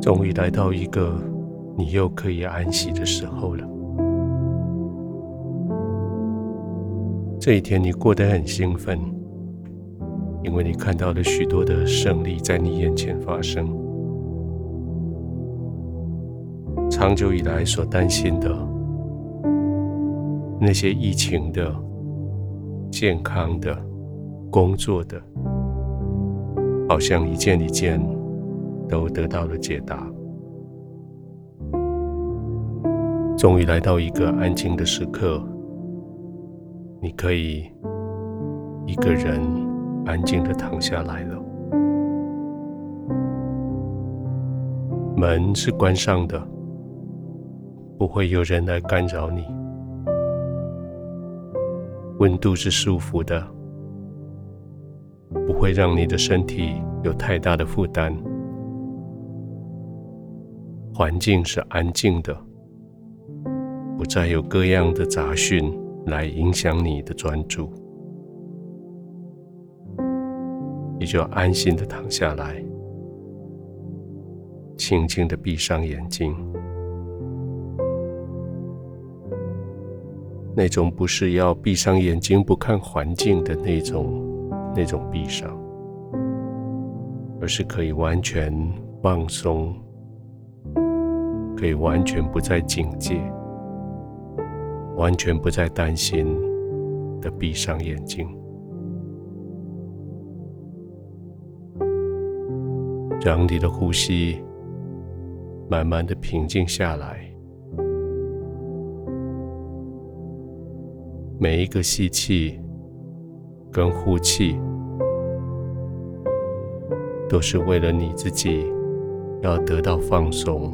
终于来到一个你又可以安息的时候了。这一天你过得很兴奋，因为你看到了许多的胜利在你眼前发生。长久以来所担心的那些疫情的、健康的、工作的，好像一件一件都得到了解答。终于来到一个安静的时刻。你可以一个人安静的躺下来了。门是关上的，不会有人来干扰你。温度是舒服的，不会让你的身体有太大的负担。环境是安静的，不再有各样的杂讯。来影响你的专注，你就安心的躺下来，轻轻的闭上眼睛。那种不是要闭上眼睛不看环境的那种那种闭上，而是可以完全放松，可以完全不再警戒。完全不再担心的闭上眼睛，让你的呼吸慢慢的平静下来。每一个吸气跟呼气，都是为了你自己要得到放松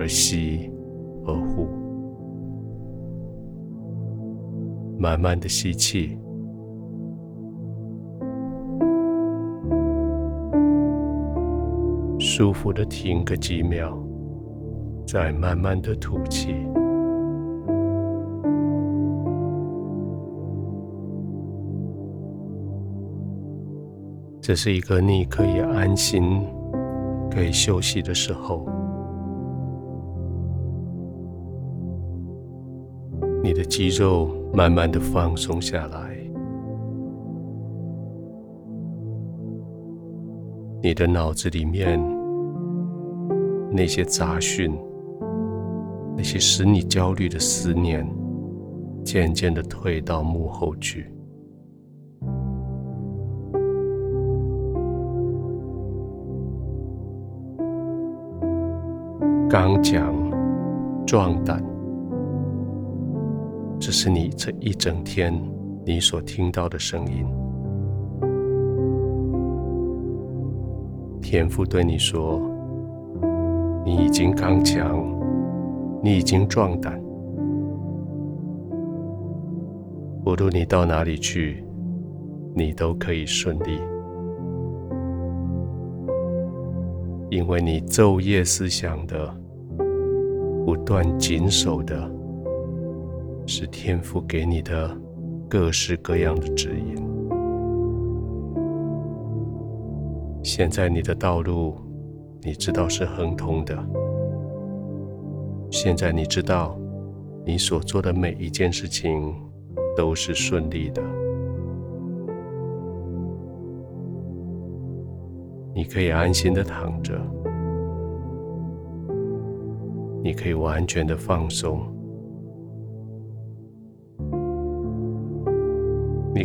而吸而呼。慢慢的吸气，舒服的停个几秒，再慢慢的吐气。这是一个你可以安心、可以休息的时候。你的肌肉。慢慢的放松下来，你的脑子里面那些杂讯，那些使你焦虑的思念，渐渐的退到幕后去。刚强，壮胆。这是你这一整天你所听到的声音。天父对你说：“你已经刚强，你已经壮胆。无论你到哪里去，你都可以顺利，因为你昼夜思想的，不断谨守的。”是天父给你的各式各样的指引。现在你的道路，你知道是亨通的。现在你知道，你所做的每一件事情都是顺利的。你可以安心的躺着，你可以完全的放松。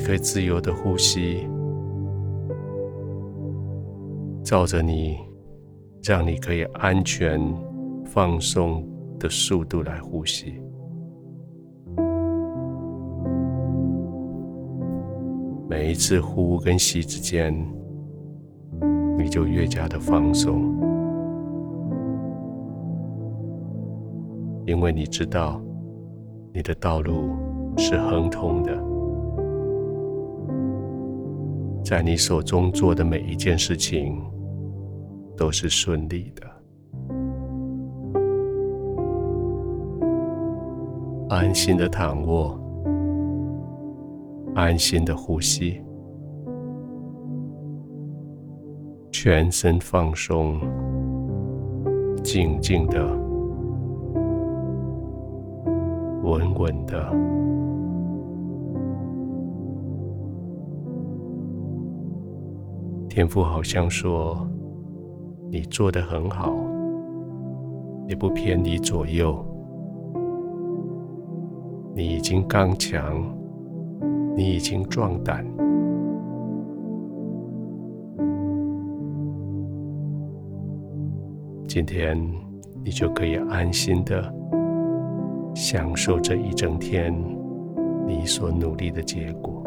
可以自由的呼吸，照着你，让你可以安全放松的速度来呼吸。每一次呼跟吸之间，你就越加的放松，因为你知道你的道路是亨通的。在你手中做的每一件事情都是顺利的。安心的躺卧，安心的呼吸，全身放松，静静的、稳稳的。天父好像说：“你做得很好，也不偏离左右。你已经刚强，你已经壮胆。”今天，你就可以安心的享受这一整天你所努力的结果。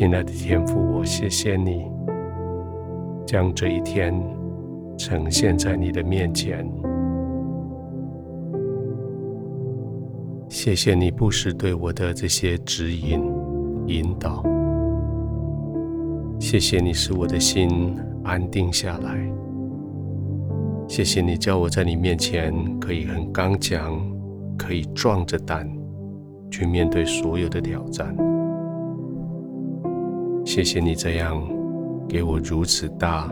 亲爱的天父，我谢谢你将这一天呈现在你的面前。谢谢你不时对我的这些指引。引导，谢谢你使我的心安定下来。谢谢你叫我在你面前可以很刚强，可以壮着胆去面对所有的挑战。谢谢你这样给我如此大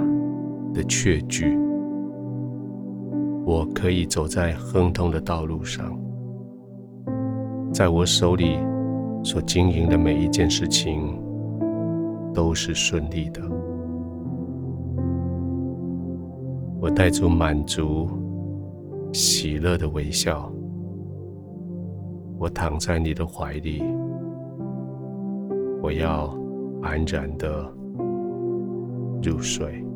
的确据，我可以走在亨通的道路上，在我手里。所经营的每一件事情都是顺利的。我带着满足、喜乐的微笑，我躺在你的怀里，我要安然的入睡。